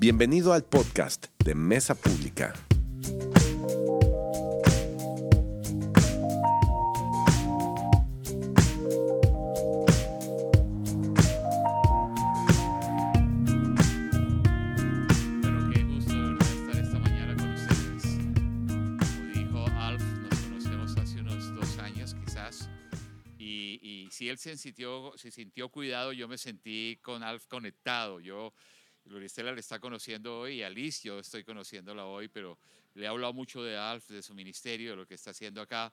Bienvenido al podcast de Mesa Pública. Si él se sintió, se sintió cuidado, yo me sentí con Alf conectado. Yo, Loristela le está conociendo hoy y Alice, yo estoy conociéndola hoy, pero le he hablado mucho de Alf, de su ministerio, de lo que está haciendo acá.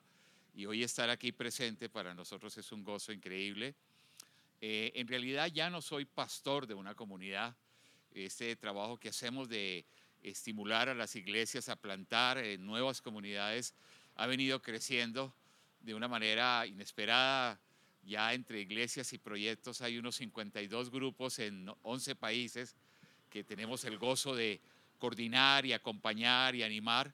Y hoy estar aquí presente para nosotros es un gozo increíble. Eh, en realidad ya no soy pastor de una comunidad, este trabajo que hacemos de estimular a las iglesias a plantar nuevas comunidades ha venido creciendo de una manera inesperada. Ya entre iglesias y proyectos hay unos 52 grupos en 11 países que tenemos el gozo de coordinar y acompañar y animar.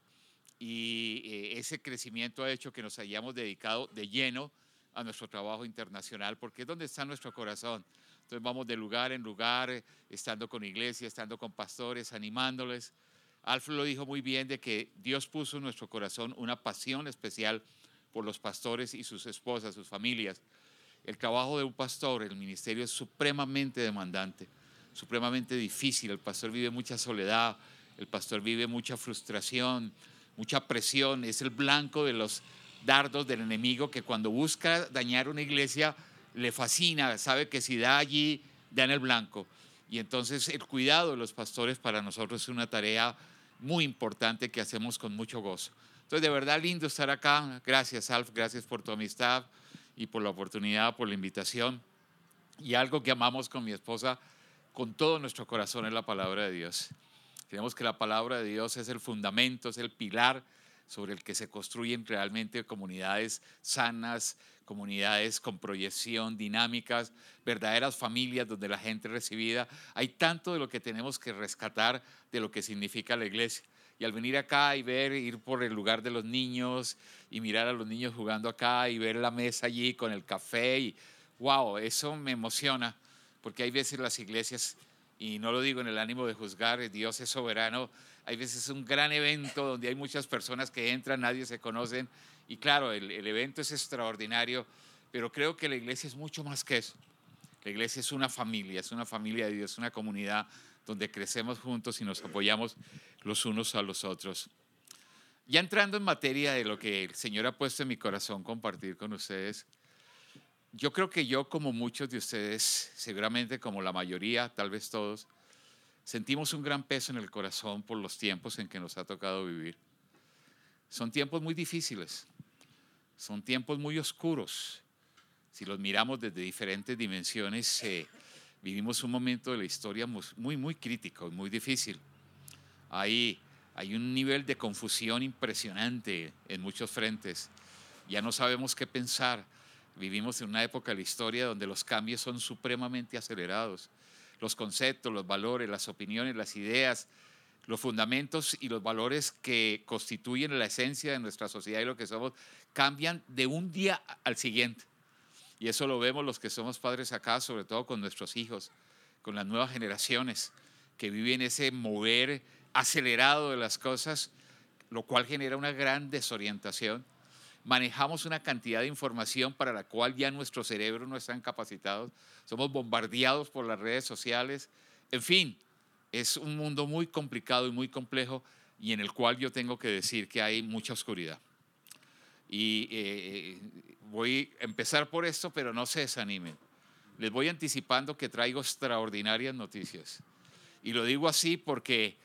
Y eh, ese crecimiento ha hecho que nos hayamos dedicado de lleno a nuestro trabajo internacional, porque es donde está nuestro corazón. Entonces vamos de lugar en lugar, estando con iglesias, estando con pastores, animándoles. Alfred lo dijo muy bien de que Dios puso en nuestro corazón una pasión especial por los pastores y sus esposas, sus familias. El trabajo de un pastor, el ministerio es supremamente demandante, supremamente difícil. El pastor vive mucha soledad, el pastor vive mucha frustración, mucha presión, es el blanco de los dardos del enemigo que cuando busca dañar una iglesia le fascina, sabe que si da allí, da en el blanco. Y entonces el cuidado de los pastores para nosotros es una tarea muy importante que hacemos con mucho gozo. Entonces, de verdad lindo estar acá. Gracias, Alf, gracias por tu amistad y por la oportunidad, por la invitación. Y algo que amamos con mi esposa con todo nuestro corazón es la palabra de Dios. Creemos que la palabra de Dios es el fundamento, es el pilar sobre el que se construyen realmente comunidades sanas, comunidades con proyección, dinámicas, verdaderas familias donde la gente recibida. Hay tanto de lo que tenemos que rescatar de lo que significa la iglesia. Y al venir acá y ver, ir por el lugar de los niños y mirar a los niños jugando acá y ver la mesa allí con el café y wow, eso me emociona, porque hay veces las iglesias, y no lo digo en el ánimo de juzgar, Dios es soberano, hay veces un gran evento donde hay muchas personas que entran, nadie se conocen, y claro, el, el evento es extraordinario, pero creo que la iglesia es mucho más que eso. La iglesia es una familia, es una familia de Dios, una comunidad donde crecemos juntos y nos apoyamos los unos a los otros. Ya entrando en materia de lo que el Señor ha puesto en mi corazón compartir con ustedes, yo creo que yo, como muchos de ustedes, seguramente como la mayoría, tal vez todos, sentimos un gran peso en el corazón por los tiempos en que nos ha tocado vivir. Son tiempos muy difíciles, son tiempos muy oscuros. Si los miramos desde diferentes dimensiones, eh, vivimos un momento de la historia muy, muy crítico, muy difícil. Hay, hay un nivel de confusión impresionante en muchos frentes. Ya no sabemos qué pensar. Vivimos en una época de la historia donde los cambios son supremamente acelerados. Los conceptos, los valores, las opiniones, las ideas, los fundamentos y los valores que constituyen la esencia de nuestra sociedad y lo que somos cambian de un día al siguiente. Y eso lo vemos los que somos padres acá, sobre todo con nuestros hijos, con las nuevas generaciones que viven ese mover acelerado de las cosas, lo cual genera una gran desorientación. Manejamos una cantidad de información para la cual ya nuestros cerebros no están capacitados. Somos bombardeados por las redes sociales. En fin, es un mundo muy complicado y muy complejo y en el cual yo tengo que decir que hay mucha oscuridad. Y eh, voy a empezar por esto, pero no se desanimen. Les voy anticipando que traigo extraordinarias noticias. Y lo digo así porque,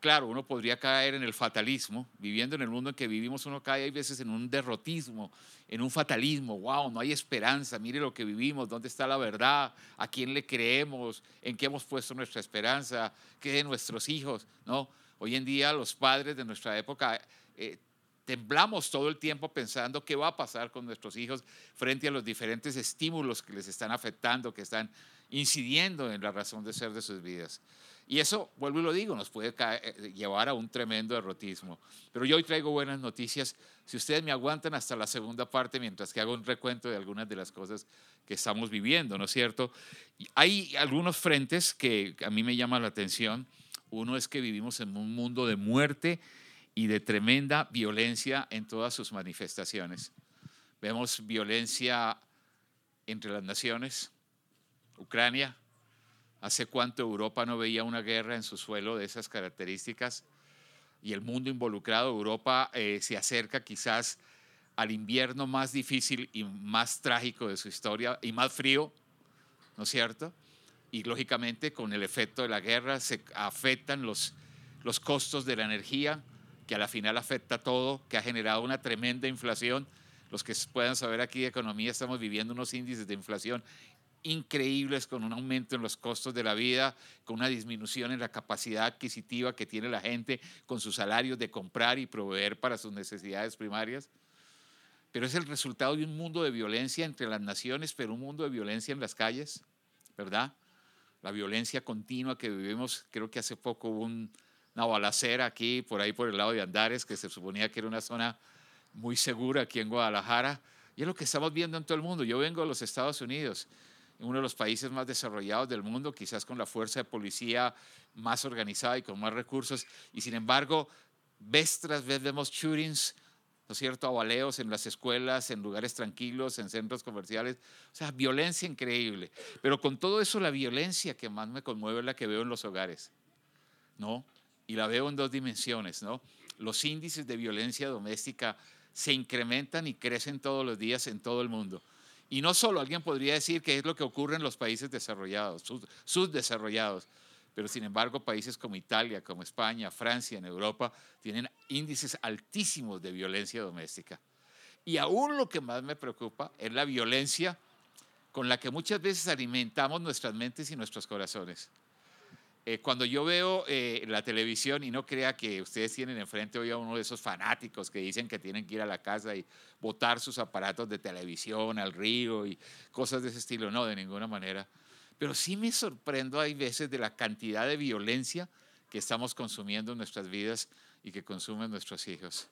claro, uno podría caer en el fatalismo. Viviendo en el mundo en que vivimos, uno cae a veces en un derrotismo, en un fatalismo. Wow, no hay esperanza. Mire lo que vivimos, dónde está la verdad, a quién le creemos, en qué hemos puesto nuestra esperanza, qué de nuestros hijos. ¿no? Hoy en día, los padres de nuestra época. Eh, temblamos todo el tiempo pensando qué va a pasar con nuestros hijos frente a los diferentes estímulos que les están afectando, que están incidiendo en la razón de ser de sus vidas. Y eso, vuelvo y lo digo, nos puede caer, llevar a un tremendo derrotismo. Pero yo hoy traigo buenas noticias. Si ustedes me aguantan hasta la segunda parte, mientras que hago un recuento de algunas de las cosas que estamos viviendo, ¿no es cierto? Hay algunos frentes que a mí me llaman la atención. Uno es que vivimos en un mundo de muerte y de tremenda violencia en todas sus manifestaciones. Vemos violencia entre las naciones, Ucrania, ¿hace cuánto Europa no veía una guerra en su suelo de esas características? Y el mundo involucrado, Europa eh, se acerca quizás al invierno más difícil y más trágico de su historia y más frío, ¿no es cierto? Y lógicamente con el efecto de la guerra se afectan los, los costos de la energía, que a la final afecta todo, que ha generado una tremenda inflación. Los que puedan saber aquí de economía, estamos viviendo unos índices de inflación increíbles con un aumento en los costos de la vida, con una disminución en la capacidad adquisitiva que tiene la gente con sus salarios de comprar y proveer para sus necesidades primarias. Pero es el resultado de un mundo de violencia entre las naciones, pero un mundo de violencia en las calles, ¿verdad? La violencia continua que vivimos, creo que hace poco hubo una balacera aquí, por ahí por el lado de Andares, que se suponía que era una zona muy segura aquí en Guadalajara. Y es lo que estamos viendo en todo el mundo. Yo vengo de los Estados Unidos uno de los países más desarrollados del mundo, quizás con la fuerza de policía más organizada y con más recursos, y sin embargo, vez tras vez vemos shootings, ¿no es cierto?, abaleos en las escuelas, en lugares tranquilos, en centros comerciales, o sea, violencia increíble. Pero con todo eso, la violencia que más me conmueve es la que veo en los hogares, ¿no? Y la veo en dos dimensiones, ¿no? Los índices de violencia doméstica se incrementan y crecen todos los días en todo el mundo. Y no solo, alguien podría decir que es lo que ocurre en los países desarrollados, subdesarrollados, pero sin embargo países como Italia, como España, Francia, en Europa, tienen índices altísimos de violencia doméstica. Y aún lo que más me preocupa es la violencia con la que muchas veces alimentamos nuestras mentes y nuestros corazones. Eh, cuando yo veo eh, la televisión, y no crea que ustedes tienen enfrente hoy a uno de esos fanáticos que dicen que tienen que ir a la casa y botar sus aparatos de televisión al río y cosas de ese estilo, no, de ninguna manera. Pero sí me sorprendo hay veces de la cantidad de violencia que estamos consumiendo en nuestras vidas y que consumen nuestros hijos.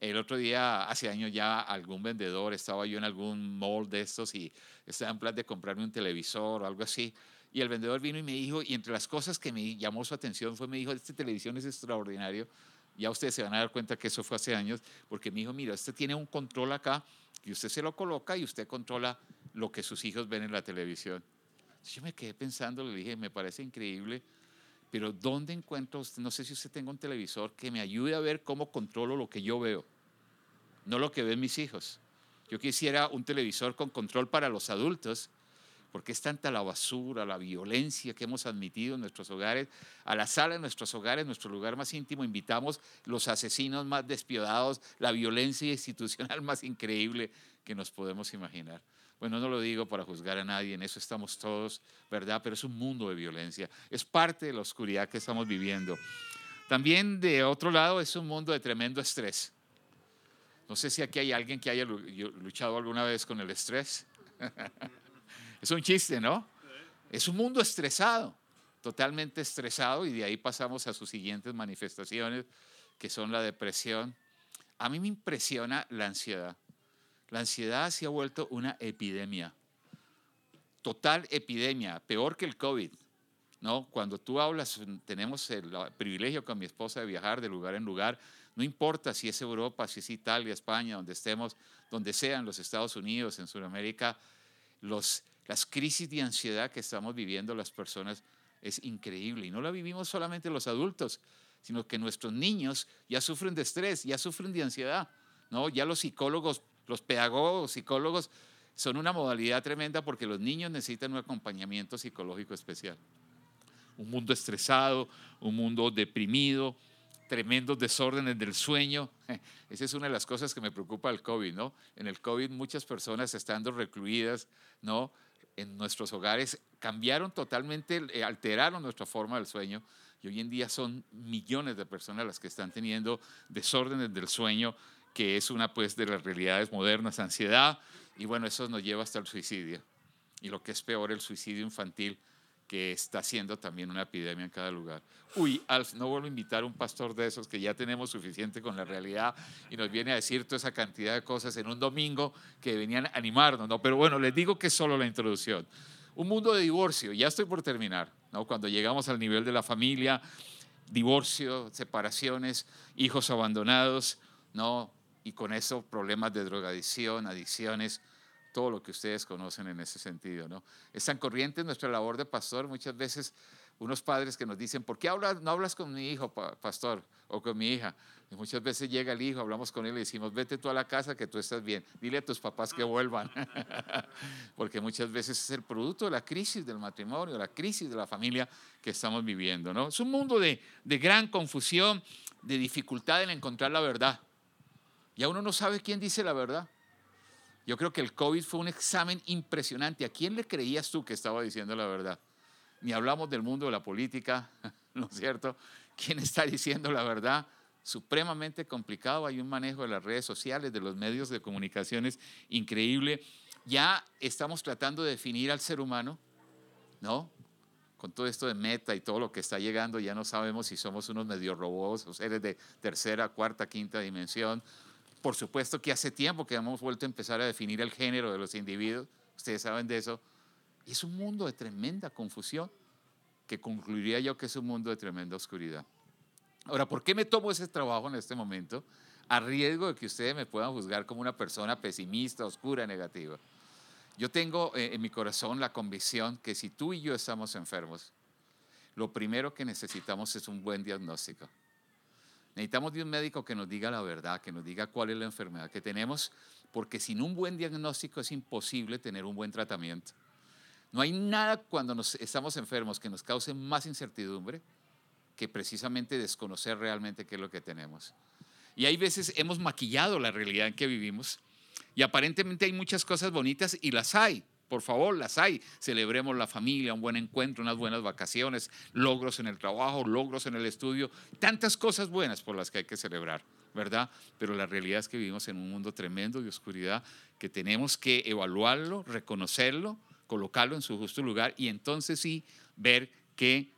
El otro día, hace años ya, algún vendedor, estaba yo en algún mall de estos y estaba en plan de comprarme un televisor o algo así. Y el vendedor vino y me dijo, y entre las cosas que me llamó su atención fue, me dijo, esta televisión es extraordinario. Ya ustedes se van a dar cuenta que eso fue hace años, porque me dijo, mira, este tiene un control acá, y usted se lo coloca y usted controla lo que sus hijos ven en la televisión. Yo me quedé pensando, le dije, me parece increíble, pero ¿dónde encuentro, no sé si usted tenga un televisor que me ayude a ver cómo controlo lo que yo veo, no lo que ven mis hijos? Yo quisiera un televisor con control para los adultos, porque es tanta la basura, la violencia que hemos admitido en nuestros hogares. A la sala de nuestros hogares, nuestro lugar más íntimo, invitamos los asesinos más despiodados, la violencia institucional más increíble que nos podemos imaginar. Bueno, no lo digo para juzgar a nadie, en eso estamos todos, ¿verdad? Pero es un mundo de violencia, es parte de la oscuridad que estamos viviendo. También de otro lado es un mundo de tremendo estrés. No sé si aquí hay alguien que haya luchado alguna vez con el estrés. Es un chiste, ¿no? Es un mundo estresado, totalmente estresado, y de ahí pasamos a sus siguientes manifestaciones, que son la depresión. A mí me impresiona la ansiedad. La ansiedad se ha vuelto una epidemia, total epidemia, peor que el COVID. ¿no? Cuando tú hablas, tenemos el privilegio con mi esposa de viajar de lugar en lugar, no importa si es Europa, si es Italia, España, donde estemos, donde sean los Estados Unidos, en Sudamérica, los las crisis de ansiedad que estamos viviendo las personas es increíble y no la vivimos solamente los adultos, sino que nuestros niños ya sufren de estrés, ya sufren de ansiedad, ¿no? Ya los psicólogos, los pedagogos, psicólogos son una modalidad tremenda porque los niños necesitan un acompañamiento psicológico especial. Un mundo estresado, un mundo deprimido, tremendos desórdenes del sueño. Esa es una de las cosas que me preocupa del COVID, ¿no? En el COVID muchas personas estando recluidas, ¿no? En nuestros hogares cambiaron totalmente, eh, alteraron nuestra forma del sueño y hoy en día son millones de personas las que están teniendo desórdenes del sueño, que es una pues de las realidades modernas, ansiedad y bueno, eso nos lleva hasta el suicidio. Y lo que es peor, el suicidio infantil que está siendo también una epidemia en cada lugar. Uy, no vuelvo a invitar a un pastor de esos que ya tenemos suficiente con la realidad y nos viene a decir toda esa cantidad de cosas en un domingo que venían a animarnos, ¿no? Pero bueno, les digo que es solo la introducción. Un mundo de divorcio, ya estoy por terminar, ¿no? Cuando llegamos al nivel de la familia, divorcio, separaciones, hijos abandonados, ¿no? Y con eso problemas de drogadicción, adicciones, todo lo que ustedes conocen en ese sentido, ¿no? Es tan corriente nuestra labor de pastor, muchas veces unos padres que nos dicen, ¿por qué hablas, no hablas con mi hijo, pastor, o con mi hija? Y muchas veces llega el hijo, hablamos con él y decimos, vete tú a la casa que tú estás bien, dile a tus papás que vuelvan, porque muchas veces es el producto de la crisis del matrimonio, la crisis de la familia que estamos viviendo, ¿no? Es un mundo de, de gran confusión, de dificultad en encontrar la verdad. Ya uno no sabe quién dice la verdad. Yo creo que el COVID fue un examen impresionante. ¿A quién le creías tú que estaba diciendo la verdad? Ni hablamos del mundo de la política, ¿no es cierto? ¿Quién está diciendo la verdad? Supremamente complicado. Hay un manejo de las redes sociales, de los medios de comunicaciones increíble. Ya estamos tratando de definir al ser humano, ¿no? Con todo esto de meta y todo lo que está llegando, ya no sabemos si somos unos medio robots o seres de tercera, cuarta, quinta dimensión por supuesto que hace tiempo que hemos vuelto a empezar a definir el género de los individuos, ustedes saben de eso, es un mundo de tremenda confusión, que concluiría yo que es un mundo de tremenda oscuridad. Ahora, ¿por qué me tomo ese trabajo en este momento? A riesgo de que ustedes me puedan juzgar como una persona pesimista, oscura, negativa. Yo tengo eh, en mi corazón la convicción que si tú y yo estamos enfermos, lo primero que necesitamos es un buen diagnóstico. Necesitamos de un médico que nos diga la verdad, que nos diga cuál es la enfermedad que tenemos, porque sin un buen diagnóstico es imposible tener un buen tratamiento. No hay nada cuando nos, estamos enfermos que nos cause más incertidumbre que precisamente desconocer realmente qué es lo que tenemos. Y hay veces hemos maquillado la realidad en que vivimos y aparentemente hay muchas cosas bonitas y las hay, por favor, las hay. Celebremos la familia, un buen encuentro, unas buenas vacaciones, logros en el trabajo, logros en el estudio, tantas cosas buenas por las que hay que celebrar, ¿verdad? Pero la realidad es que vivimos en un mundo tremendo de oscuridad que tenemos que evaluarlo, reconocerlo, colocarlo en su justo lugar y entonces sí ver qué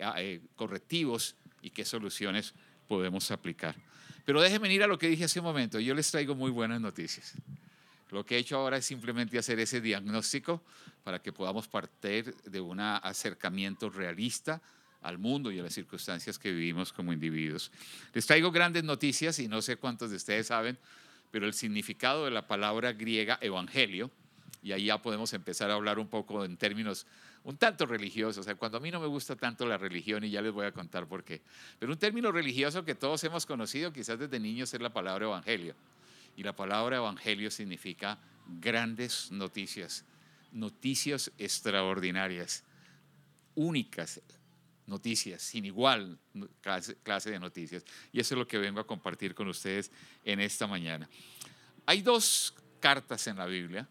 ah, eh, correctivos y qué soluciones podemos aplicar. Pero déjenme ir a lo que dije hace un momento. Yo les traigo muy buenas noticias. Lo que he hecho ahora es simplemente hacer ese diagnóstico para que podamos partir de un acercamiento realista al mundo y a las circunstancias que vivimos como individuos. Les traigo grandes noticias y no sé cuántos de ustedes saben, pero el significado de la palabra griega evangelio, y ahí ya podemos empezar a hablar un poco en términos un tanto religiosos, o sea, cuando a mí no me gusta tanto la religión y ya les voy a contar por qué, pero un término religioso que todos hemos conocido quizás desde niños es la palabra evangelio. Y la palabra evangelio significa grandes noticias, noticias extraordinarias, únicas noticias, sin igual clase, de noticias. Y eso es lo que vengo a compartir con ustedes en esta mañana. Hay dos cartas en la Biblia,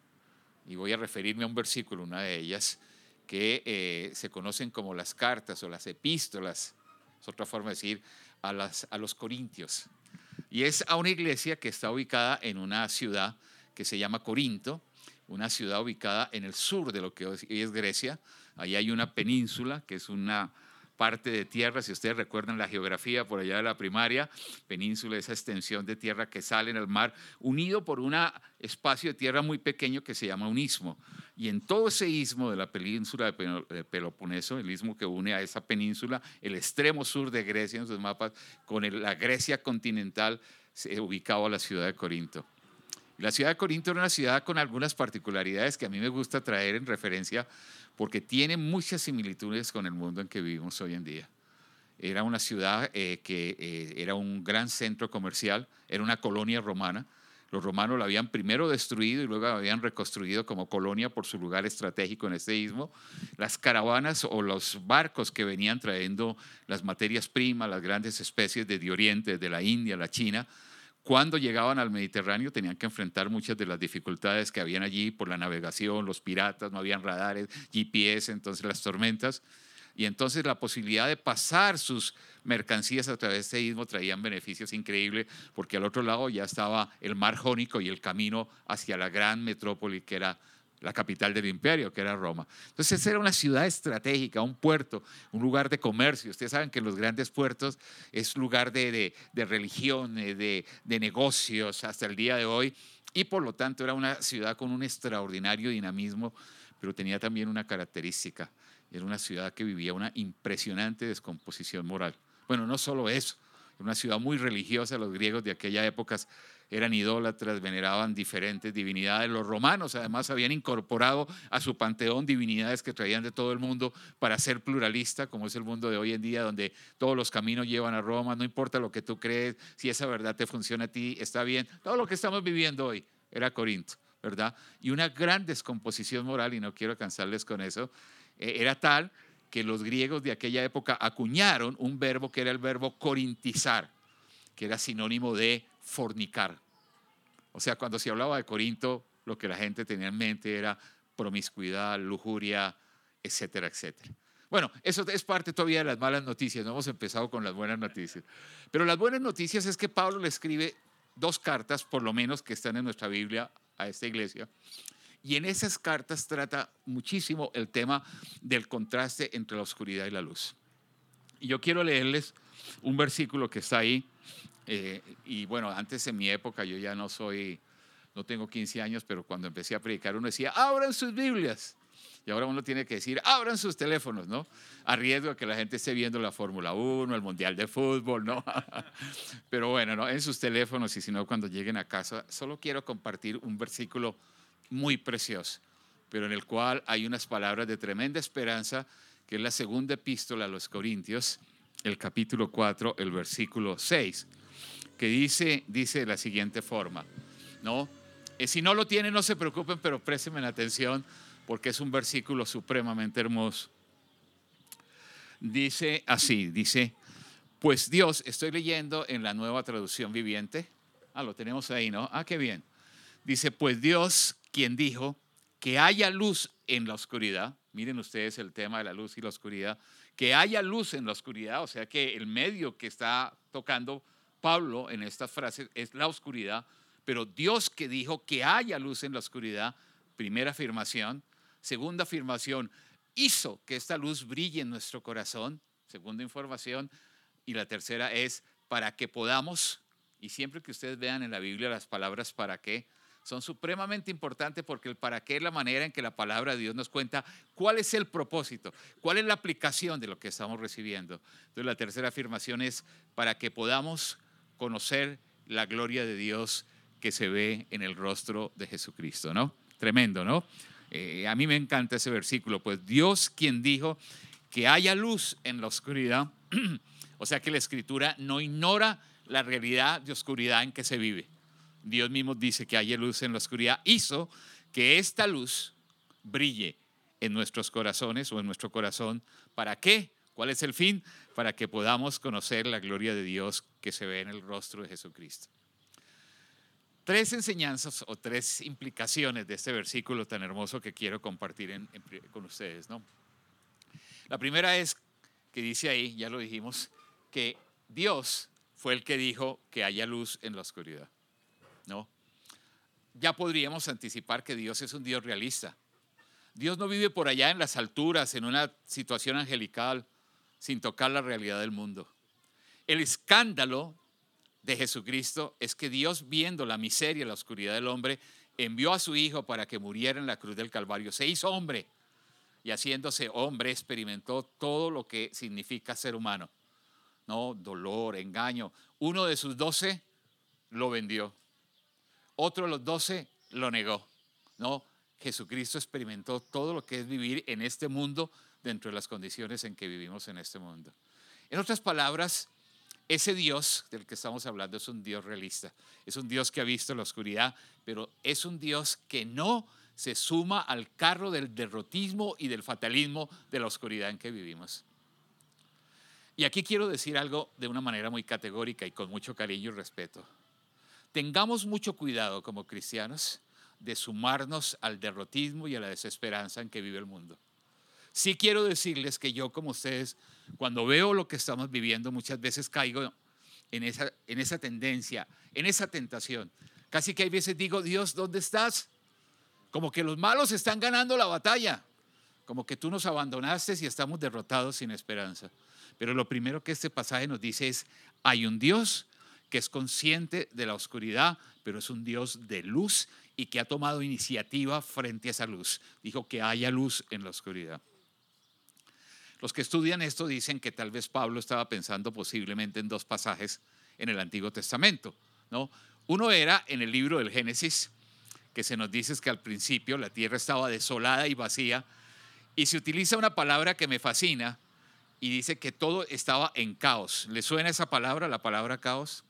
y voy a referirme a un versículo, una de ellas, que eh, se conocen como las cartas o las epístolas, es otra forma de decir, a, las, a los corintios. Y es a una iglesia que está ubicada en una ciudad que se llama Corinto, una ciudad ubicada en el sur de lo que hoy es Grecia. Ahí hay una península que es una parte de tierra, si ustedes recuerdan la geografía por allá de la primaria, península, esa extensión de tierra que sale en el mar, unido por un espacio de tierra muy pequeño que se llama un istmo. Y en todo ese istmo de la península de Peloponeso, el istmo que une a esa península, el extremo sur de Grecia en sus mapas, con la Grecia continental, se ubicaba la ciudad de Corinto. La ciudad de Corinto era una ciudad con algunas particularidades que a mí me gusta traer en referencia porque tiene muchas similitudes con el mundo en que vivimos hoy en día. Era una ciudad eh, que eh, era un gran centro comercial, era una colonia romana. Los romanos la habían primero destruido y luego la habían reconstruido como colonia por su lugar estratégico en este istmo. Las caravanas o los barcos que venían trayendo las materias primas, las grandes especies de Oriente, de la India, la China, cuando llegaban al Mediterráneo tenían que enfrentar muchas de las dificultades que habían allí por la navegación, los piratas, no habían radares, GPS, entonces las tormentas. Y entonces la posibilidad de pasar sus mercancías a través de este istmo traían beneficios increíbles porque al otro lado ya estaba el mar Jónico y el camino hacia la gran metrópoli que era la capital del imperio, que era Roma. Entonces era una ciudad estratégica, un puerto, un lugar de comercio. Ustedes saben que los grandes puertos es lugar de, de, religión, de, de negocios hasta el día de hoy. Y por lo tanto era una ciudad con un extraordinario dinamismo, pero tenía también una característica. era una ciudad que vivía una impresionante descomposición moral. Bueno, no solo eso, era una ciudad muy religiosa, los griegos de aquella época eran idólatras, veneraban diferentes divinidades. Los romanos además habían incorporado a su panteón divinidades que traían de todo el mundo para ser pluralista, como es el mundo de hoy en día, donde todos los caminos llevan a Roma, no importa lo que tú crees, si esa verdad te funciona a ti, está bien. Todo lo que estamos viviendo hoy era Corinto, ¿verdad? Y una gran descomposición moral, y no quiero cansarles con eso, eh, era tal que los griegos de aquella época acuñaron un verbo que era el verbo corintizar, que era sinónimo de fornicar. O sea, cuando se hablaba de Corinto, lo que la gente tenía en mente era promiscuidad, lujuria, etcétera, etcétera. Bueno, eso es parte todavía de las malas noticias, no hemos empezado con las buenas noticias. Pero las buenas noticias es que Pablo le escribe dos cartas, por lo menos, que están en nuestra Biblia a esta iglesia. Y en esas cartas trata muchísimo el tema del contraste entre la oscuridad y la luz. Y yo quiero leerles un versículo que está ahí eh, y bueno, antes en mi época yo ya no soy, no tengo 15 años, pero cuando empecé a predicar uno decía, abran sus Biblias. Y ahora uno tiene que decir, abran sus teléfonos, ¿no? A riesgo de que la gente esté viendo la Fórmula 1, el Mundial de Fútbol, ¿no? Pero bueno, ¿no? En sus teléfonos y si no, cuando lleguen a casa, solo quiero compartir un versículo muy precioso, pero en el cual hay unas palabras de tremenda esperanza, que es la segunda epístola a los Corintios, el capítulo 4, el versículo 6 que dice, dice de la siguiente forma, ¿no? Eh, si no lo tienen, no se preocupen, pero préstenme atención porque es un versículo supremamente hermoso. Dice así, dice, pues Dios, estoy leyendo en la nueva traducción viviente. Ah, lo tenemos ahí, ¿no? Ah, qué bien. Dice, pues Dios, quien dijo que haya luz en la oscuridad, miren ustedes el tema de la luz y la oscuridad, que haya luz en la oscuridad, o sea que el medio que está tocando Pablo en esta frase es la oscuridad, pero Dios que dijo que haya luz en la oscuridad, primera afirmación. Segunda afirmación, hizo que esta luz brille en nuestro corazón, segunda información. Y la tercera es para que podamos, y siempre que ustedes vean en la Biblia las palabras para qué, son supremamente importantes porque el para qué es la manera en que la palabra de Dios nos cuenta cuál es el propósito, cuál es la aplicación de lo que estamos recibiendo. Entonces la tercera afirmación es para que podamos conocer la gloria de Dios que se ve en el rostro de Jesucristo, ¿no? Tremendo, ¿no? Eh, a mí me encanta ese versículo, pues Dios quien dijo que haya luz en la oscuridad, o sea que la escritura no ignora la realidad de oscuridad en que se vive. Dios mismo dice que haya luz en la oscuridad, hizo que esta luz brille en nuestros corazones o en nuestro corazón. ¿Para qué? ¿Cuál es el fin? Para que podamos conocer la gloria de Dios que se ve en el rostro de Jesucristo. Tres enseñanzas o tres implicaciones de este versículo tan hermoso que quiero compartir con ustedes. ¿no? La primera es que dice ahí, ya lo dijimos, que Dios fue el que dijo que haya luz en la oscuridad. ¿No? Ya podríamos anticipar que Dios es un Dios realista. Dios no vive por allá en las alturas, en una situación angelical sin tocar la realidad del mundo. El escándalo de Jesucristo es que Dios, viendo la miseria y la oscuridad del hombre, envió a su Hijo para que muriera en la cruz del Calvario. Se hizo hombre y haciéndose hombre experimentó todo lo que significa ser humano. No, dolor, engaño. Uno de sus doce lo vendió. Otro de los doce lo negó. No, Jesucristo experimentó todo lo que es vivir en este mundo dentro de las condiciones en que vivimos en este mundo. En otras palabras, ese Dios del que estamos hablando es un Dios realista, es un Dios que ha visto la oscuridad, pero es un Dios que no se suma al carro del derrotismo y del fatalismo de la oscuridad en que vivimos. Y aquí quiero decir algo de una manera muy categórica y con mucho cariño y respeto. Tengamos mucho cuidado como cristianos de sumarnos al derrotismo y a la desesperanza en que vive el mundo. Sí quiero decirles que yo como ustedes, cuando veo lo que estamos viviendo, muchas veces caigo en esa, en esa tendencia, en esa tentación. Casi que hay veces digo, Dios, ¿dónde estás? Como que los malos están ganando la batalla, como que tú nos abandonaste y estamos derrotados sin esperanza. Pero lo primero que este pasaje nos dice es, hay un Dios que es consciente de la oscuridad, pero es un Dios de luz y que ha tomado iniciativa frente a esa luz. Dijo que haya luz en la oscuridad. Los que estudian esto dicen que tal vez Pablo estaba pensando posiblemente en dos pasajes en el Antiguo Testamento. ¿no? Uno era en el libro del Génesis, que se nos dice que al principio la tierra estaba desolada y vacía, y se utiliza una palabra que me fascina y dice que todo estaba en caos. ¿Le suena esa palabra, la palabra caos?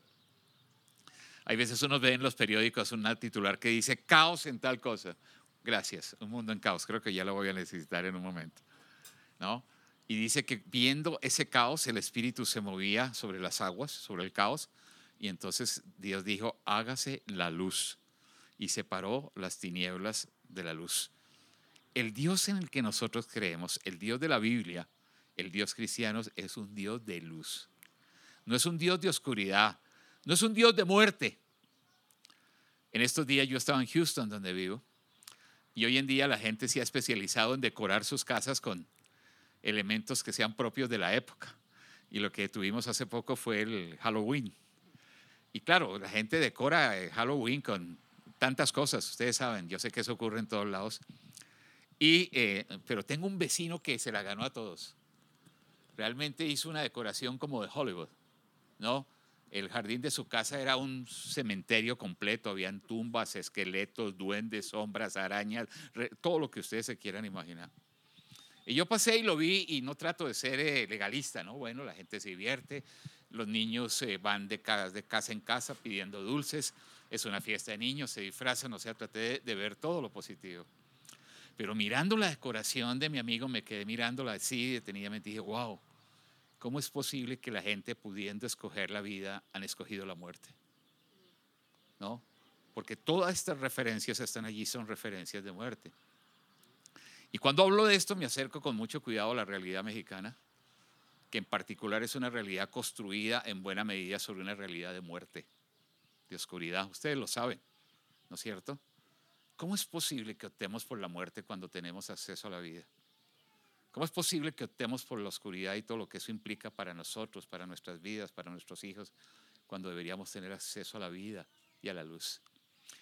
Hay veces uno ve en los periódicos un titular que dice caos en tal cosa. Gracias, un mundo en caos. Creo que ya lo voy a necesitar en un momento. ¿No? Y dice que viendo ese caos, el espíritu se movía sobre las aguas, sobre el caos. Y entonces Dios dijo, hágase la luz. Y separó las tinieblas de la luz. El Dios en el que nosotros creemos, el Dios de la Biblia, el Dios cristiano, es un Dios de luz. No es un Dios de oscuridad, no es un Dios de muerte. En estos días yo estaba en Houston, donde vivo, y hoy en día la gente se ha especializado en decorar sus casas con elementos que sean propios de la época. Y lo que tuvimos hace poco fue el Halloween. Y claro, la gente decora Halloween con tantas cosas, ustedes saben, yo sé que eso ocurre en todos lados. Y, eh, pero tengo un vecino que se la ganó a todos. Realmente hizo una decoración como de Hollywood, ¿no? El jardín de su casa era un cementerio completo, habían tumbas, esqueletos, duendes, sombras, arañas, todo lo que ustedes se quieran imaginar. Y yo pasé y lo vi y no trato de ser eh, legalista, ¿no? Bueno, la gente se divierte, los niños eh, van de casa, de en casa pidiendo dulces, es una fiesta de niños, se disfrazan, o sea, traté de, ver todo lo positivo. Pero mirando la decoración de mi amigo, me quedé mirándola así detenidamente y dije, wow, ¿cómo es posible que la gente pudiendo escoger la vida han escogido la muerte? ¿No? Porque todas estas referencias están allí, son referencias de muerte. Y cuando hablo de esto me acerco con mucho cuidado a la realidad mexicana, que en particular es una realidad construida en buena medida sobre una realidad de muerte, de oscuridad. Ustedes lo saben, ¿no es cierto? ¿Cómo es posible que optemos por la muerte cuando tenemos acceso a la vida? ¿Cómo es posible que optemos por la oscuridad y todo lo que eso implica para nosotros, para nuestras vidas, para nuestros hijos, cuando deberíamos tener acceso a la vida y a la luz?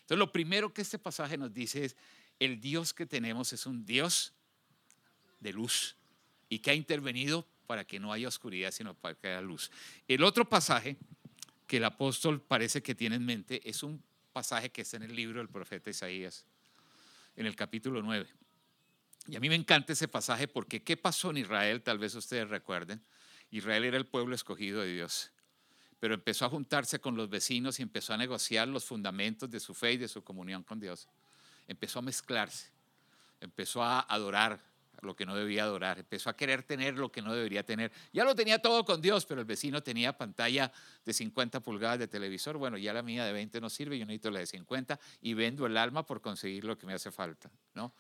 Entonces, lo primero que este pasaje nos dice es, el Dios que tenemos es un Dios de luz y que ha intervenido para que no haya oscuridad, sino para que haya luz. El otro pasaje que el apóstol parece que tiene en mente es un pasaje que está en el libro del profeta Isaías, en el capítulo 9. Y a mí me encanta ese pasaje porque ¿qué pasó en Israel? Tal vez ustedes recuerden. Israel era el pueblo escogido de Dios, pero empezó a juntarse con los vecinos y empezó a negociar los fundamentos de su fe y de su comunión con Dios empezó a mezclarse, empezó a adorar lo que no debía adorar, empezó a querer tener lo que no debería tener. Ya lo tenía todo con Dios, pero el vecino tenía pantalla de 50 pulgadas de televisor. Bueno, ya la mía de 20 no sirve, yo necesito la de 50 y vendo el alma por conseguir lo que me hace falta, ¿no?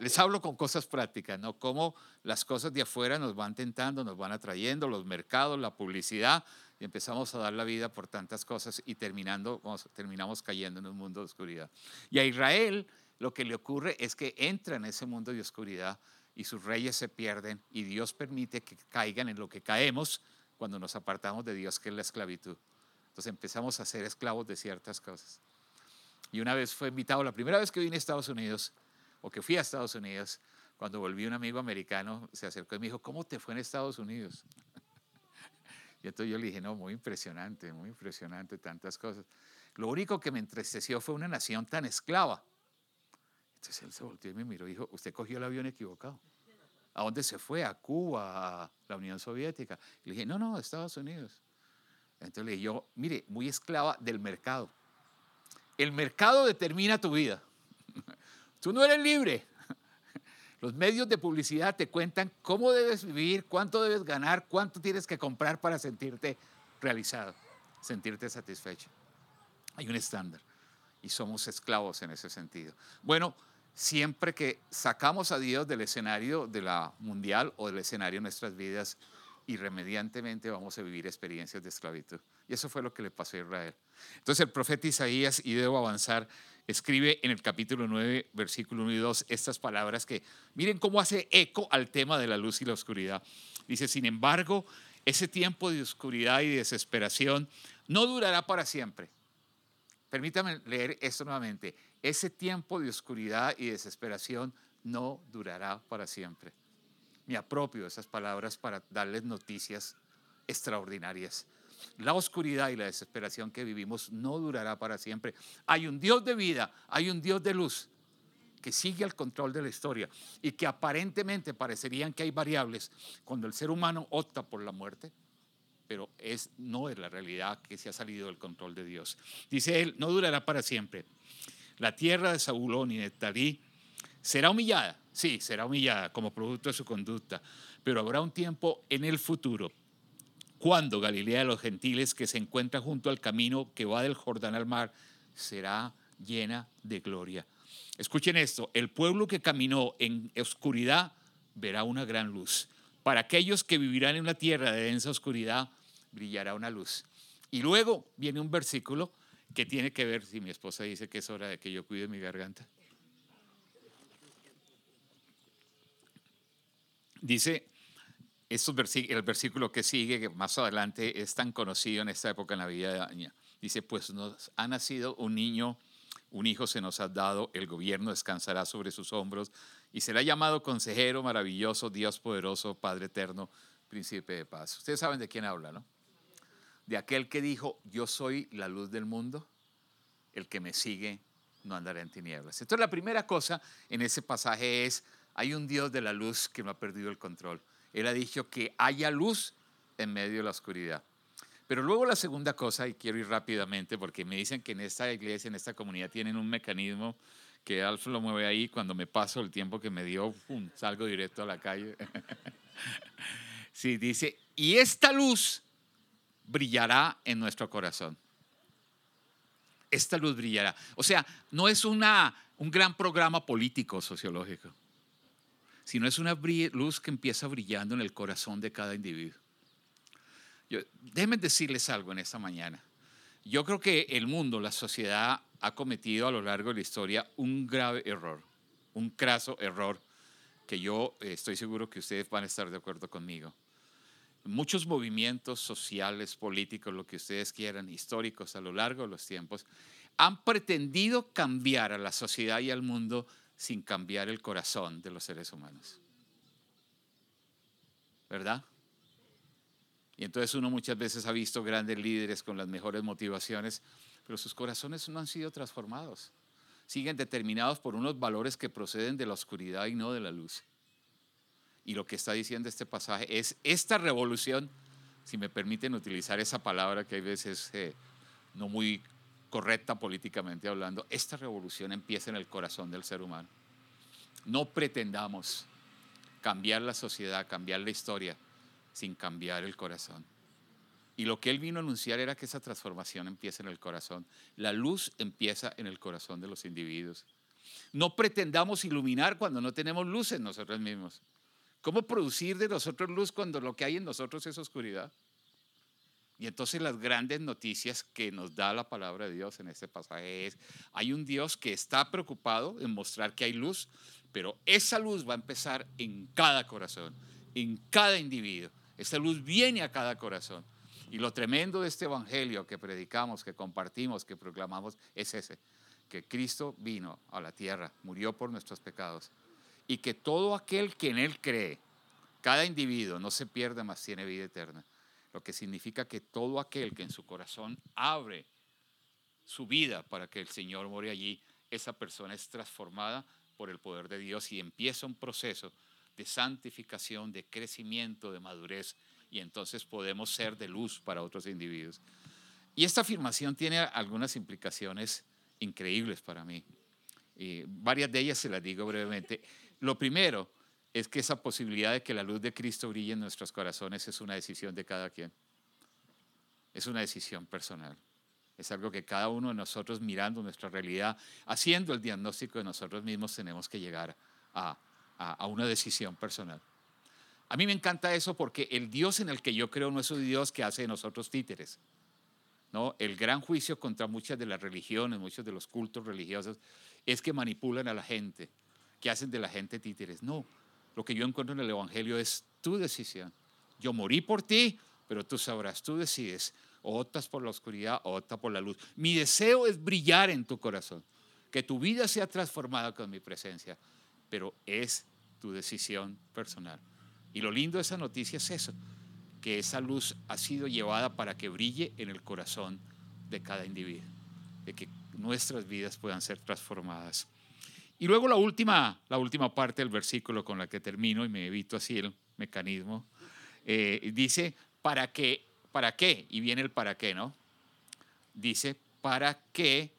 Les hablo con cosas prácticas, ¿no? Cómo las cosas de afuera nos van tentando, nos van atrayendo, los mercados, la publicidad, y empezamos a dar la vida por tantas cosas y terminando, terminamos cayendo en un mundo de oscuridad. Y a Israel lo que le ocurre es que entra en ese mundo de oscuridad y sus reyes se pierden y Dios permite que caigan en lo que caemos cuando nos apartamos de Dios, que es la esclavitud. Entonces empezamos a ser esclavos de ciertas cosas. Y una vez fue invitado, la primera vez que vine a Estados Unidos, o que fui a Estados Unidos, cuando volví un amigo americano se acercó y me dijo, ¿cómo te fue en Estados Unidos? Y entonces yo le dije, no, muy impresionante, muy impresionante, tantas cosas. Lo único que me entristeció fue una nación tan esclava. Entonces él se volteó y me miró y dijo, usted cogió el avión equivocado. ¿A dónde se fue? ¿A Cuba? ¿A la Unión Soviética? Le dije, no, no, a Estados Unidos. Entonces le dije mire, muy esclava del mercado. El mercado determina tu vida. Tú no eres libre. Los medios de publicidad te cuentan cómo debes vivir, cuánto debes ganar, cuánto tienes que comprar para sentirte realizado, sentirte satisfecho. Hay un estándar y somos esclavos en ese sentido. Bueno, siempre que sacamos a Dios del escenario de la mundial o del escenario de nuestras vidas, irremediantemente vamos a vivir experiencias de esclavitud. Y eso fue lo que le pasó a Israel. Entonces el profeta Isaías, y debo avanzar, escribe en el capítulo 9, versículo 1 y 2, estas palabras que miren cómo hace eco al tema de la luz y la oscuridad. Dice, sin embargo, ese tiempo de oscuridad y desesperación no durará para siempre. Permítame leer esto nuevamente. Ese tiempo de oscuridad y desesperación no durará para siempre. Me apropio de esas palabras para darles noticias extraordinarias. La oscuridad y la desesperación que vivimos no durará para siempre. Hay un Dios de vida, hay un Dios de luz que sigue al control de la historia y que aparentemente parecerían que hay variables cuando el ser humano opta por la muerte, pero es, no es la realidad que se ha salido del control de Dios. Dice él, no durará para siempre. La tierra de Zabulón y Neftalí será humillada, sí, será humillada como producto de su conducta, pero habrá un tiempo en el futuro cuando Galilea de los gentiles que se encuentra junto al camino que va del Jordán al mar será llena de gloria. Escuchen esto, el pueblo que caminó en oscuridad verá una gran luz. Para aquellos que vivirán en una tierra de densa oscuridad, brillará una luz. Y luego viene un versículo que tiene que ver, si mi esposa dice que es hora de que yo cuide mi garganta. Dice, el versículo que sigue, que más adelante es tan conocido en esta época navideña, dice, pues nos ha nacido un niño, un hijo se nos ha dado, el gobierno descansará sobre sus hombros y será llamado consejero maravilloso, Dios poderoso, Padre eterno, príncipe de paz. Ustedes saben de quién habla, ¿no? De aquel que dijo, yo soy la luz del mundo, el que me sigue no andará en tinieblas. Entonces la primera cosa en ese pasaje es, hay un Dios de la luz que no ha perdido el control. Él ha dicho que haya luz en medio de la oscuridad. Pero luego la segunda cosa, y quiero ir rápidamente, porque me dicen que en esta iglesia, en esta comunidad, tienen un mecanismo que Alfa lo mueve ahí, cuando me paso el tiempo que me dio, salgo directo a la calle. sí, dice, y esta luz brillará en nuestro corazón. Esta luz brillará. O sea, no es una, un gran programa político sociológico sino es una luz que empieza brillando en el corazón de cada individuo. déjenme decirles algo en esta mañana. Yo creo que el mundo, la sociedad, ha cometido a lo largo de la historia un grave error, un craso error que yo eh, estoy seguro que ustedes van a estar de acuerdo conmigo. Muchos movimientos sociales, políticos, lo que ustedes quieran, históricos a lo largo de los tiempos, han pretendido cambiar a la sociedad y al mundo sin cambiar el corazón de los seres humanos. ¿Verdad? Y entonces uno muchas veces ha visto grandes líderes con las mejores motivaciones, pero sus corazones no han sido transformados. Siguen determinados por unos valores que proceden de la oscuridad y no de la luz. Y lo que está diciendo este pasaje es esta revolución, si me permiten utilizar esa palabra que hay veces eh, no muy correcta políticamente hablando, esta revolución empieza en el corazón del ser humano. No pretendamos cambiar la sociedad, cambiar la historia, sin cambiar el corazón. Y lo que él vino a anunciar era que esa transformación empieza en el corazón. La luz empieza en el corazón de los individuos. No pretendamos iluminar cuando no tenemos luz en nosotros mismos. ¿Cómo producir de nosotros luz cuando lo que hay en nosotros es oscuridad? Y entonces las grandes noticias que nos da la palabra de Dios en este pasaje es, hay un Dios que está preocupado en mostrar que hay luz, pero esa luz va a empezar en cada corazón, en cada individuo. Esta luz viene a cada corazón. Y lo tremendo de este evangelio que predicamos, que compartimos, que proclamamos, es ese, que Cristo vino a la tierra, murió por nuestros pecados, y que todo aquel que en Él cree, cada individuo, no se pierde, más tiene vida eterna lo que significa que todo aquel que en su corazón abre su vida para que el Señor more allí, esa persona es transformada por el poder de Dios y empieza un proceso de santificación, de crecimiento, de madurez, y entonces podemos ser de luz para otros individuos. Y esta afirmación tiene algunas implicaciones increíbles para mí. Y varias de ellas se las digo brevemente. Lo primero es que esa posibilidad de que la luz de Cristo brille en nuestros corazones es una decisión de cada quien. Es una decisión personal. Es algo que cada uno de nosotros mirando nuestra realidad, haciendo el diagnóstico de nosotros mismos, tenemos que llegar a, una decisión personal. A mí me encanta eso porque el Dios en el que yo creo no es un Dios que hace de nosotros títeres. ¿no? El gran juicio contra muchas de las religiones, muchos de los cultos religiosos, es que manipulan a la gente, que hacen de la gente títeres. No, lo que yo encuentro en el Evangelio es tu decisión. Yo morí por ti, pero tú sabrás, tú decides, o optas por la oscuridad o optas por la luz. Mi deseo es brillar en tu corazón, que tu vida sea transformada con mi presencia, pero es tu decisión personal. Y lo lindo de esa noticia es eso, que esa luz ha sido llevada para que brille en el corazón de cada individuo, de que nuestras vidas puedan ser transformadas. Y luego la última, la última parte del versículo con la que termino, y me evito así el mecanismo, eh, dice, ¿para qué? ¿Para qué? Y viene el para qué, ¿no? Dice, para que,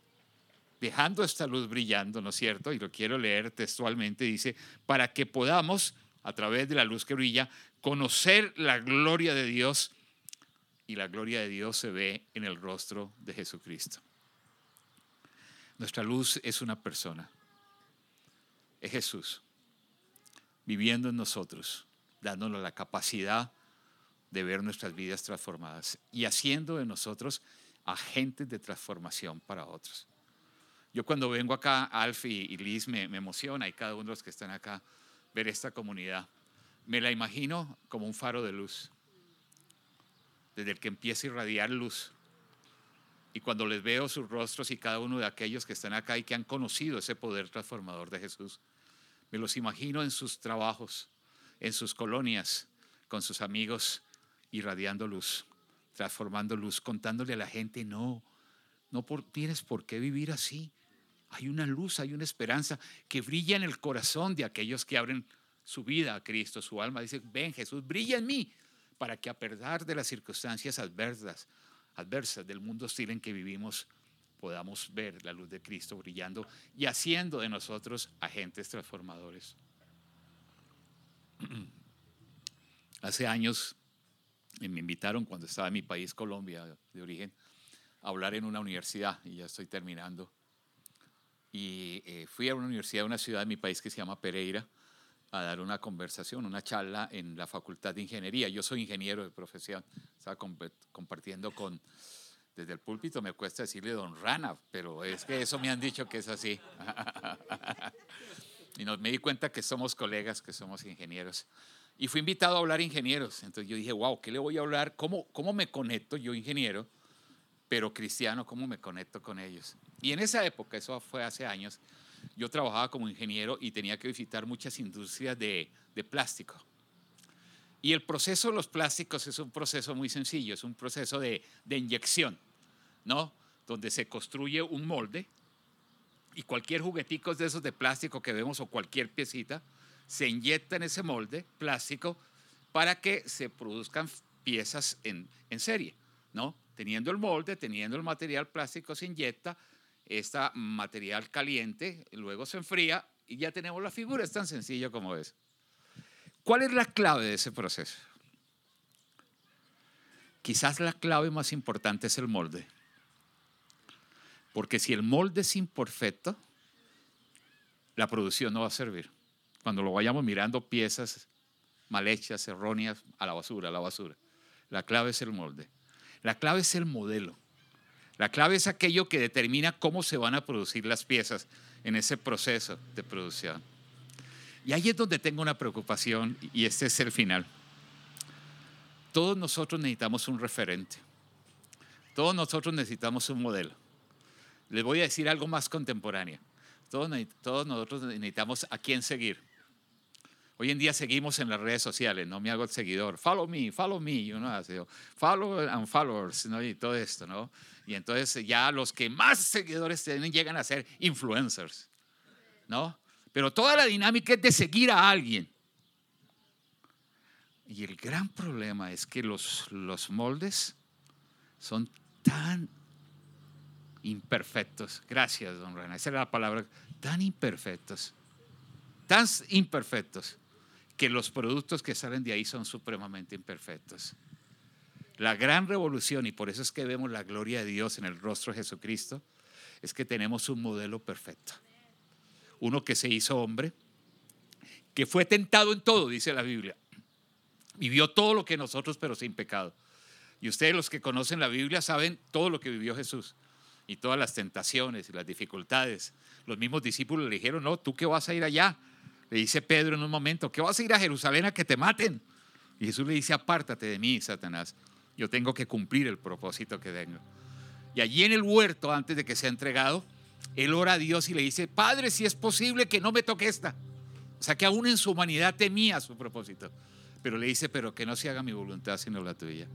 dejando esta luz brillando, ¿no es cierto? Y lo quiero leer textualmente, dice, para que podamos, a través de la luz que brilla, conocer la gloria de Dios. Y la gloria de Dios se ve en el rostro de Jesucristo. Nuestra luz es una persona. Es Jesús viviendo en nosotros, dándonos la capacidad de ver nuestras vidas transformadas y haciendo de nosotros agentes de transformación para otros. Yo cuando vengo acá, Alf y, Liz me, me emociona y cada uno de los que están acá ver esta comunidad. Me la imagino como un faro de luz, desde el que empieza a irradiar luz. Y cuando les veo sus rostros y cada uno de aquellos que están acá y que han conocido ese poder transformador de Jesús, me los imagino en sus trabajos, en sus colonias, con sus amigos, irradiando luz, transformando luz, contándole a la gente, no, no tienes por qué vivir así. Hay una luz, hay una esperanza que brilla en el corazón de aquellos que abren su vida a Cristo, su alma. Dice, ven Jesús, brilla en mí, para que a pesar de las circunstancias adversas, adversas del mundo hostil en que vivimos, podamos ver la luz de Cristo brillando y haciendo de nosotros agentes transformadores. Hace años me invitaron cuando estaba en mi país, Colombia, de origen, a hablar en una universidad y ya estoy terminando. Y eh, fui a una universidad de una ciudad de mi país que se llama Pereira a dar una conversación, una charla en la Facultad de Ingeniería. Yo soy ingeniero de profesión, estaba compartiendo con desde el púlpito me cuesta decirle don Rana, pero es que eso me han dicho que es así. y nos, me di cuenta que somos colegas, que somos ingenieros. Y fui invitado a hablar ingenieros. Entonces yo dije, wow, ¿qué le voy a hablar? ¿Cómo, cómo me conecto yo ingeniero, pero cristiano, cómo me conecto con ellos? Y en esa época, eso fue hace años, yo trabajaba como ingeniero y tenía que visitar muchas industrias de, plástico. Y el proceso de los plásticos es un proceso muy sencillo, es un proceso de, de inyección, ¿no? Donde se construye un molde y cualquier juguetico de esos de plástico que vemos o cualquier piecita se inyecta en ese molde plástico para que se produzcan piezas en, en serie, ¿no? Teniendo el molde, teniendo el material plástico, se inyecta este material caliente, luego se enfría y ya tenemos la figura, es tan sencillo como es. ¿Cuál es la clave de ese proceso? Quizás la clave más importante es el molde. Porque si el molde es imperfecto, la producción no va a servir. Cuando lo vayamos mirando piezas mal hechas, erróneas, a la basura, a la basura. La clave es el molde. La clave es el modelo. La clave es aquello que determina cómo se van a producir las piezas en ese proceso de producción. Y ahí es donde tengo una preocupación y este es el final. Todos nosotros necesitamos un referente. Todos nosotros necesitamos un modelo. Les voy a decir algo más contemporáneo. Todos, todos nosotros necesitamos a quién seguir. Hoy en día seguimos en las redes sociales, no me hago el seguidor. Follow me, follow me, you know, follow and followers, ¿no? Y todo esto, ¿no? Y entonces ya los que más seguidores tienen llegan a ser influencers, ¿no? Pero toda la dinámica es de seguir a alguien. Y el gran problema es que los, los moldes son tan imperfectos. Gracias, don René. Esa era la palabra. Tan imperfectos. Tan imperfectos que los productos que salen de ahí son supremamente imperfectos. La gran revolución, y por eso es que vemos la gloria de Dios en el rostro de Jesucristo, es que tenemos un modelo perfecto uno que se hizo hombre, que fue tentado en todo, dice la Biblia. Vivió todo lo que nosotros, pero sin pecado. Y ustedes los que conocen la Biblia saben todo lo que vivió Jesús y todas las tentaciones y las dificultades. Los mismos discípulos le dijeron, no, tú que vas a ir allá. Le dice Pedro en un momento, ¿qué vas a ir a Jerusalén a que te maten? Y Jesús le dice, apártate de mí, Satanás. Yo tengo que cumplir el propósito que tengo. Y allí en el huerto, antes de que sea entregado, él ora a Dios y le dice, Padre, si es posible que no me toque esta. O sea que aún en su humanidad temía su propósito. pero le dice, pero que no se haga mi voluntad sino la tuya.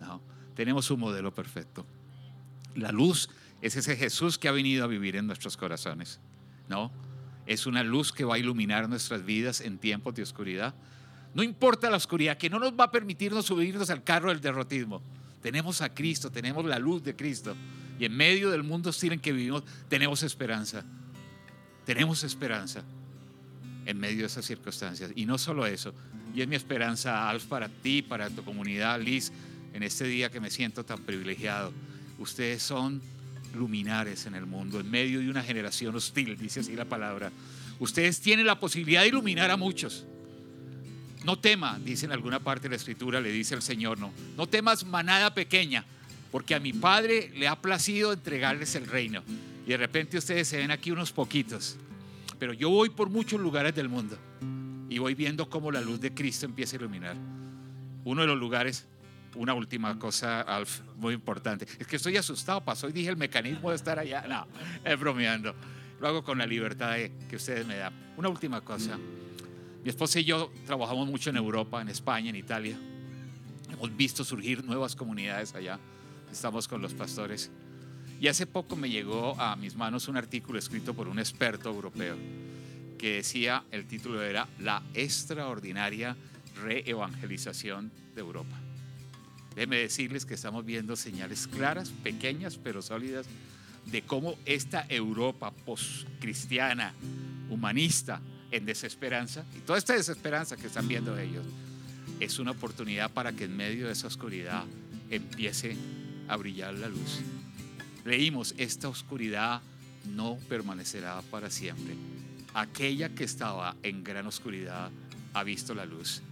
No, tenemos un modelo perfecto. La luz es ese Jesús que ha venido a vivir en nuestros corazones. No, es una luz que va a iluminar nuestras vidas en tiempos de oscuridad. No importa la oscuridad, que no nos va a permitirnos subirnos al carro del derrotismo. Tenemos a Cristo, tenemos la luz de Cristo. Y en medio del mundo hostil en que vivimos, tenemos esperanza. Tenemos esperanza en medio de esas circunstancias. Y no solo eso, y es mi esperanza, Alf, para ti, para tu comunidad, Liz, en este día que me siento tan privilegiado. Ustedes son luminares en el mundo, en medio de una generación hostil, dice así la palabra. Ustedes tienen la posibilidad de iluminar a muchos. No tema, dice en alguna parte de la escritura, le dice el Señor, no. No temas manada pequeña, porque a mi Padre le ha placido entregarles el reino. Y de repente ustedes se ven aquí unos poquitos. Pero yo voy por muchos lugares del mundo y voy viendo cómo la luz de Cristo empieza a iluminar. Uno de los lugares, una última cosa, Alf, muy importante. Es que estoy asustado, pasó y dije el mecanismo de estar allá. No, es bromeando. Lo hago con la libertad que ustedes me dan. Una última cosa. Mi esposa y yo trabajamos mucho en Europa, en España, en Italia. Hemos visto surgir nuevas comunidades allá. Estamos con los pastores. Y hace poco me llegó a mis manos un artículo escrito por un experto europeo que decía, el título era La extraordinaria reevangelización de Europa. Déjenme decirles que estamos viendo señales claras, pequeñas pero sólidas, de cómo esta Europa post-cristiana, humanista, en desesperanza, y toda esta desesperanza que están viendo ellos, es una oportunidad para que en medio de esa oscuridad empiece a brillar la luz. Leímos, esta oscuridad no permanecerá para siempre. Aquella que estaba en gran oscuridad ha visto la luz.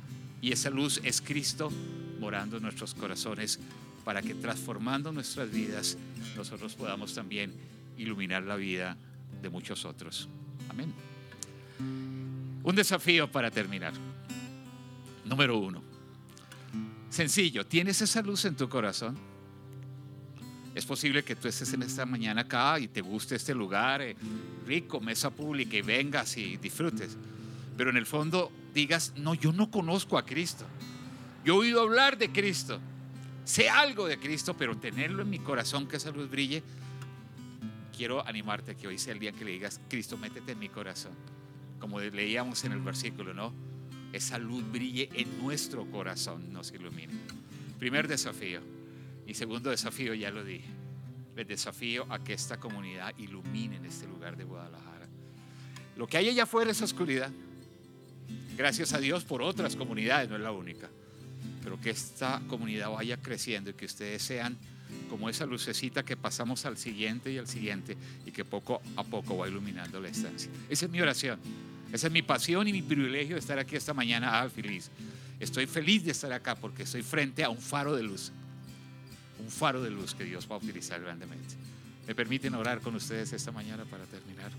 Y esa luz es Cristo morando nuestros corazones para que transformando nuestras vidas nosotros podamos también iluminar la vida de muchos otros. Amén. Un desafío para terminar. Número uno. Sencillo, ¿tienes esa luz en tu corazón? Es posible que tú estés en esta mañana acá y te guste este lugar eh, rico, mesa pública, y vengas y disfrutes. Pero en el fondo digas, no, yo no conozco a Cristo. Yo he oído hablar de Cristo. Sé algo de Cristo, pero tenerlo en mi corazón, que esa luz brille, quiero animarte a que hoy sea el día que le digas, Cristo, métete en mi corazón como leíamos en el versículo, ¿no? Esa luz brille en nuestro corazón, nos ilumine. Primer desafío. Y segundo desafío, ya lo dije. El desafío a que esta comunidad ilumine en este lugar de Guadalajara. Lo que hay allá afuera es oscuridad. Gracias a Dios por otras comunidades, no es la única. Pero que esta comunidad vaya creciendo y que ustedes sean como esa lucecita que pasamos al siguiente y al siguiente y que poco a poco va iluminando la estancia. Esa es mi oración. Esa es mi pasión y mi privilegio de estar aquí esta mañana, al feliz. Estoy feliz de estar acá porque estoy frente a un faro de luz. Un faro de luz que Dios va a utilizar grandemente. ¿Me permiten orar con ustedes esta mañana para terminar?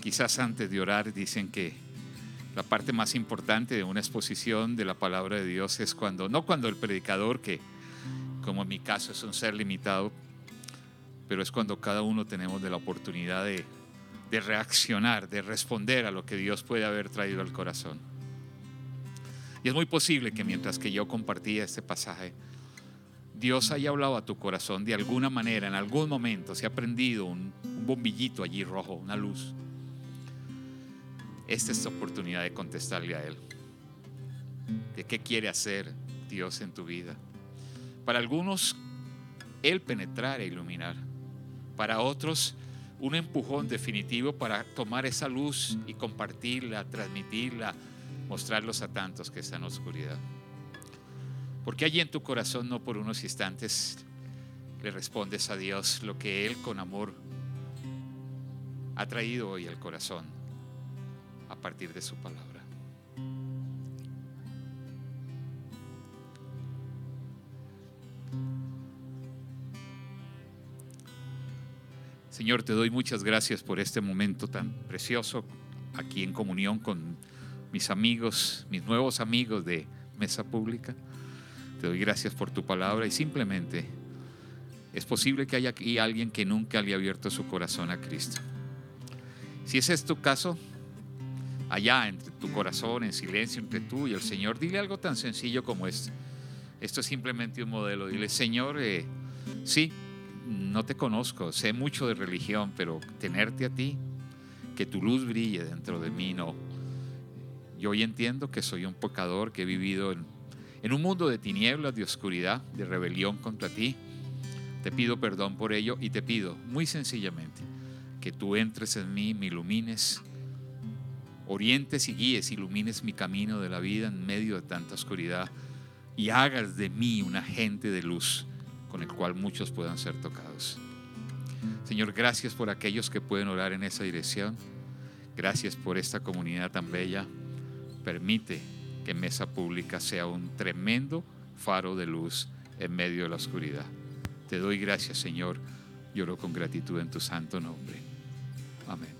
Quizás antes de orar dicen que la parte más importante de una exposición de la palabra de Dios es cuando, no cuando el predicador, que como en mi caso es un ser limitado, pero es cuando cada uno tenemos de la oportunidad de, de reaccionar, de responder a lo que Dios puede haber traído al corazón. Y es muy posible que mientras que yo compartía este pasaje, Dios haya hablado a tu corazón de alguna manera, en algún momento se ha prendido un, un bombillito allí rojo, una luz. Esta es tu oportunidad de contestarle a Él. De qué quiere hacer Dios en tu vida. Para algunos, Él penetrar e iluminar para otros un empujón definitivo para tomar esa luz y compartirla, transmitirla, mostrarlos a tantos que están en oscuridad. Porque allí en tu corazón, no por unos instantes, le respondes a Dios lo que Él con amor ha traído hoy al corazón a partir de su palabra. Señor, te doy muchas gracias por este momento tan precioso aquí en comunión con mis amigos, mis nuevos amigos de Mesa Pública. Te doy gracias por tu palabra y simplemente es posible que haya aquí alguien que nunca le ha abierto su corazón a Cristo. Si ese es tu caso, allá entre tu corazón, en silencio entre tú y el Señor, dile algo tan sencillo como este. Esto es simplemente un modelo. Dile, Señor, eh, sí, no te conozco, sé mucho de religión, pero tenerte a ti, que tu luz brille dentro de mí, no. Yo hoy entiendo que soy un pecador, que he vivido en, en un mundo de tinieblas, de oscuridad, de rebelión contra ti. Te pido perdón por ello y te pido, muy sencillamente, que tú entres en mí, me ilumines, orientes y guíes, ilumines mi camino de la vida en medio de tanta oscuridad y hagas de mí un agente de luz con el cual muchos puedan ser tocados. Señor, gracias por aquellos que pueden orar en esa dirección. Gracias por esta comunidad tan bella. Permite que Mesa Pública sea un tremendo faro de luz en medio de la oscuridad. Te doy gracias, Señor. Lloro con gratitud en tu santo nombre. Amén.